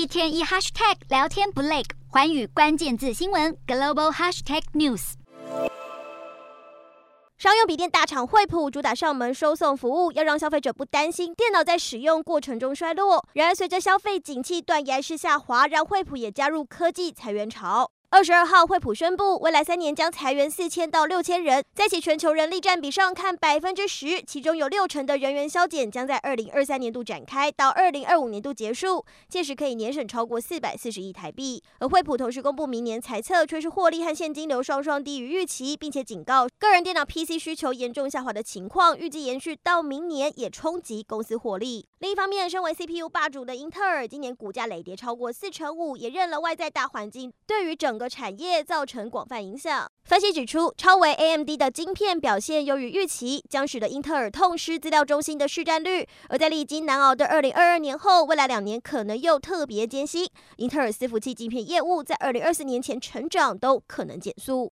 一天一 hashtag 聊天不累，环宇关键字新闻 global hashtag news。商用笔电大厂惠普主打上门收送服务，要让消费者不担心电脑在使用过程中衰落。然而，随着消费景气断崖式下滑，让惠普也加入科技裁员潮。二十二号，惠普宣布，未来三年将裁员四千到六千人。在其全球人力占比上看，百分之十，其中有六成的人员削减将在二零二三年度展开，到二零二五年度结束，届时可以年省超过四百四十亿台币。而惠普同时公布明年财测，却是获利和现金流双双低于预期，并且警告个人电脑 PC 需求严重下滑的情况，预计延续到明年，也冲击公司获利。另一方面，身为 CPU 霸主的英特尔，今年股价累跌超过四成五，也认了外在大环境对于整个产业造成广泛影响。分析指出，超微 AMD 的晶片表现优于预期，将使得英特尔痛失资料中心的市占率。而在历经难熬的二零二二年后，未来两年可能又特别艰辛。英特尔伺服器晶片业务在二零二四年前成长都可能减速。